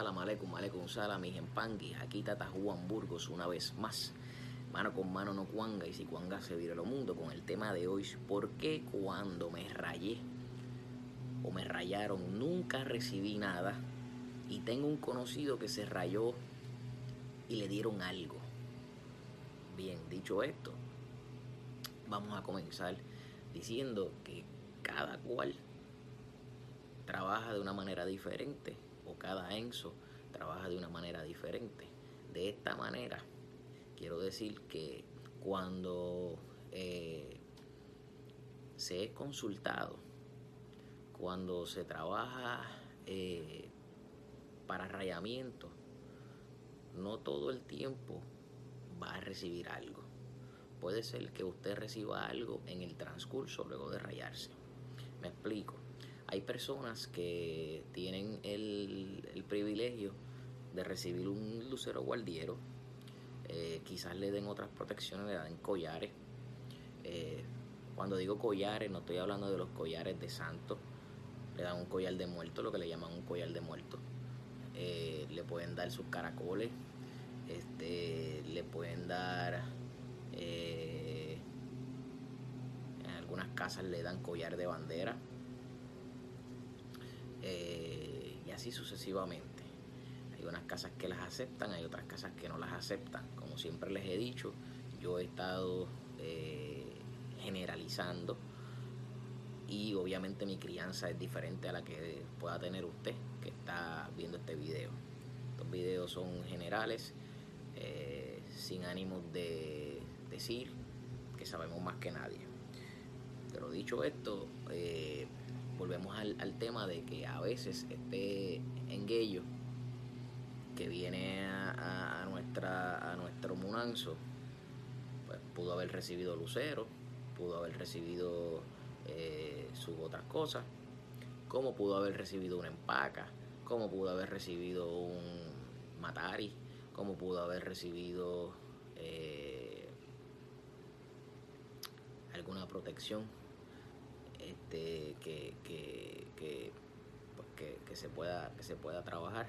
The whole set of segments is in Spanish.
Salam aleikum, aleikum salam, mis empanguis. Aquí Tata Juan Burgos una vez más. Mano con mano no cuanga y si cuanga se vira lo mundo con el tema de hoy. ¿Por qué cuando me rayé o me rayaron nunca recibí nada? Y tengo un conocido que se rayó y le dieron algo. Bien, dicho esto, vamos a comenzar diciendo que cada cual trabaja de una manera diferente cada Enzo trabaja de una manera diferente. De esta manera, quiero decir que cuando eh, se es consultado, cuando se trabaja eh, para rayamiento, no todo el tiempo va a recibir algo. Puede ser que usted reciba algo en el transcurso luego de rayarse. Me explico. Hay personas que tienen el, privilegio de recibir un lucero guardiero. Eh, quizás le den otras protecciones, le dan collares. Eh, cuando digo collares, no estoy hablando de los collares de santo. Le dan un collar de muerto, lo que le llaman un collar de muerto. Eh, le pueden dar sus caracoles. Este, le pueden dar. en algunas casas le dan collar de bandera eh, y así sucesivamente. Hay unas casas que las aceptan, hay otras casas que no las aceptan. Como siempre les he dicho, yo he estado eh, generalizando y obviamente mi crianza es diferente a la que pueda tener usted que está viendo este video. Estos videos son generales, eh, sin ánimo de decir que sabemos más que nadie. Pero dicho esto, volvemos al, tema de que a veces este enguello que viene a, nuestra, a nuestro munanzo, pues pudo haber recibido lucero, pudo haber recibido eh, sus otras cosas, como pudo haber recibido una empaca, como pudo haber recibido un matari, como pudo haber recibido eh, alguna protección este, que, que, pues que, se pueda, que se pueda trabajar.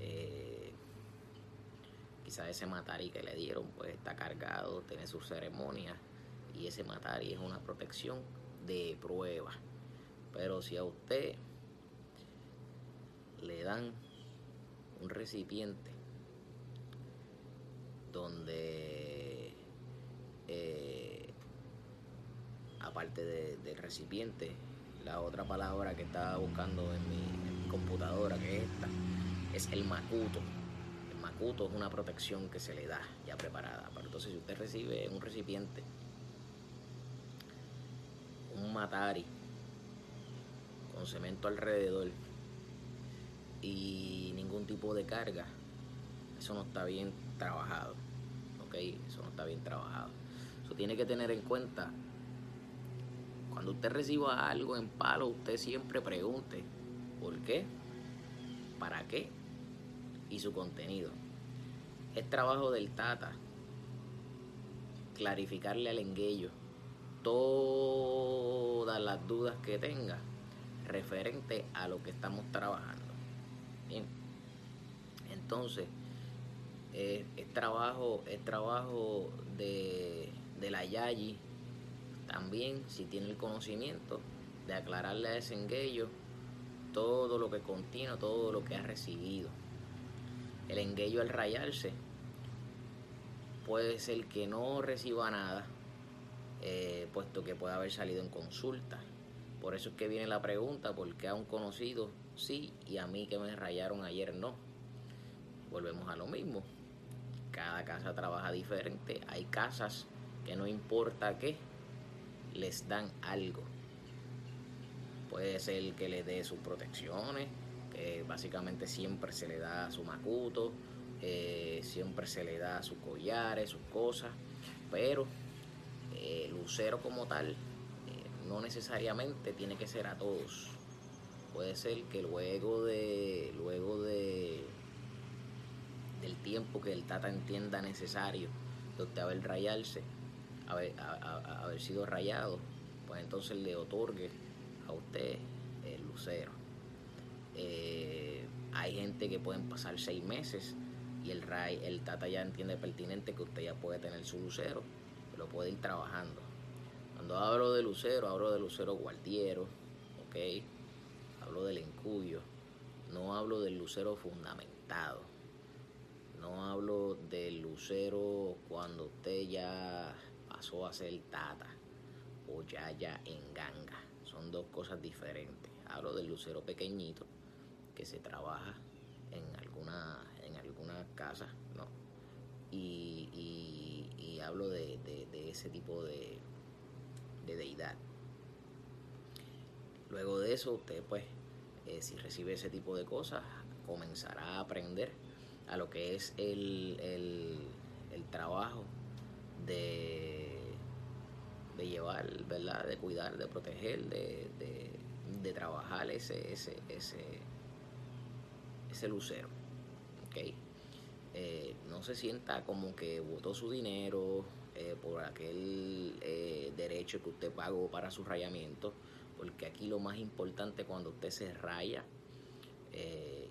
Eh, quizás ese matari que le dieron pues está cargado, tiene su ceremonia y ese matari es una protección de prueba. Pero si a usted le dan un recipiente donde eh, aparte del recipiente, la otra palabra que estaba buscando en mi, computadora, que es esta, es el macuto. El macuto es una protección que se le da ya preparada. Pero entonces, si usted recibe un recipiente, un matari con cemento alrededor y ningún tipo de carga, eso no está bien trabajado. ¿Ok? Eso no está bien trabajado. Eso tiene que tener en cuenta cuando usted reciba algo en palo, usted siempre pregunte por qué, para qué y su contenido. Es trabajo del Tata clarificarle al enguello todas las dudas que tenga referente a lo que estamos trabajando. Bien. Entonces, es trabajo, es trabajo de, de la Yayi también, si tiene el conocimiento, de aclararle a ese enguello todo lo que contiene, todo lo que ha recibido. El enguello al rayarse puede ser que no reciba nada, eh, puesto que puede haber salido en consulta. Por eso es que viene la pregunta, ¿por qué a un conocido sí y a mí que me rayaron ayer no? Volvemos a lo mismo. Cada casa trabaja diferente. Hay casas que no importa qué, les dan algo. Puede ser que le dé sus protecciones, que básicamente siempre se le da su macuto, eh, siempre se le da sus collares, sus cosas, pero eh, lucero como tal eh, no necesariamente tiene que ser a todos. Puede ser que luego de luego de del tiempo que el tata entienda necesario de usted haber sido rayado, pues entonces le otorgue a usted el lucero. Eh, Hay gente que pueden pasar seis meses y el RAI, el Tata ya entiende pertinente que usted ya puede tener su lucero, lo puede ir trabajando. Cuando hablo de lucero, hablo de lucero guardiero, ¿ok? Hablo del encuyo, no hablo del lucero fundamentado, no hablo del lucero cuando usted ya pasó a ser Tata o ya ya en ganga, son dos cosas diferentes. Hablo del lucero pequeñito que se trabaja en alguna, en alguna casa, ¿no? Y, hablo de, ese tipo de, de deidad. Luego de eso, usted pues, eh, si recibe ese tipo de cosas, comenzará a aprender a lo que es el, el, el trabajo de, de llevar, ¿verdad? De cuidar, de proteger, de, de, trabajar ese, ese, ese, ese lucero. ¿okay? Eh, no se sienta como que votó su dinero eh, por aquel eh, derecho que usted pagó para su rayamiento, porque aquí lo más importante cuando usted se raya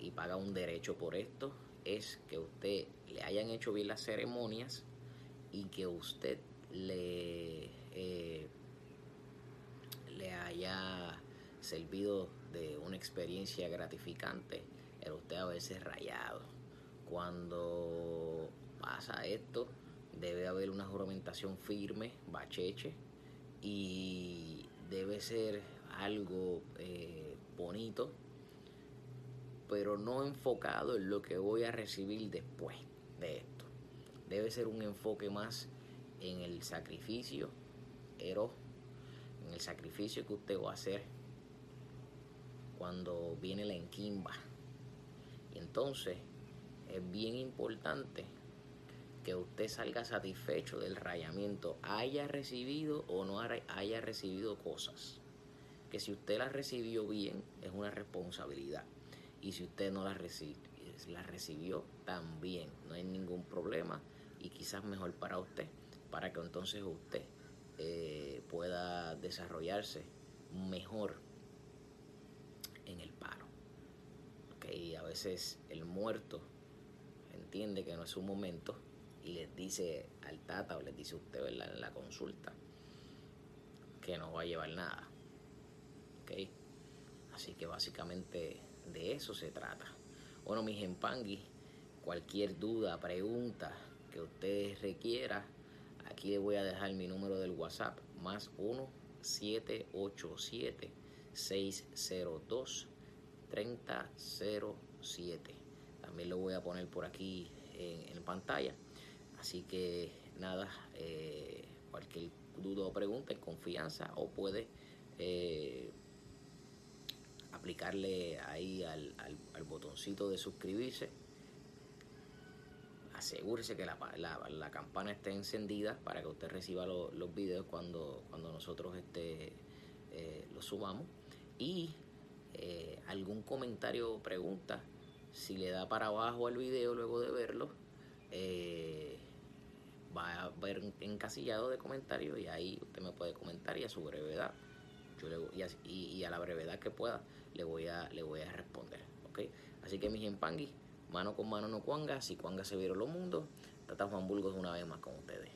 y paga un derecho por esto es que usted le hayan hecho bien las ceremonias y que usted le, le haya servido de una experiencia gratificante el usted haberse rayado. Cuando pasa esto, debe haber una juramentación firme, bacheche, y debe ser algo eh, bonito, pero no enfocado en lo que voy a recibir después de esto. Debe ser un enfoque más en el sacrificio, en el sacrificio que usted va a hacer cuando viene la enquimba. Entonces es bien importante que usted salga satisfecho del rayamiento, haya recibido o no haya recibido cosas. Que si usted las recibió bien, es una responsabilidad. Y si usted no las, la recibió, también, no hay ningún problema. Y quizás mejor para usted, para que entonces usted eh, pueda desarrollarse mejor en el paro. Y a veces el muerto entiende que no es un momento y les dice al tata o les dice a usted en la consulta que no va a llevar nada. ¿okay? Así que básicamente de eso se trata. Bueno, mis empangui, cualquier duda, pregunta que usted requiera, aquí le voy a dejar mi número del WhatsApp, más 1 787 602 3007. También lo voy a poner por aquí en, pantalla. Así que nada, eh, cualquier duda o pregunta en confianza o puede eh, aplicarle ahí al, botoncito de suscribirse. Asegúrese que la, campana esté encendida para que usted reciba los videos cuando, cuando nosotros este, eh, los subamos. Y eh, algún comentario o pregunta, si le da para abajo al video luego de verlo, eh, va a ver encasillado de comentarios y ahí usted me puede comentar y a su brevedad yo y, a, la brevedad que pueda le voy a le voy a responder así que mis empangui Mano con mano no cuanga, si cuanga se vieron los mundos. Tata Juan Burgos una vez más con ustedes.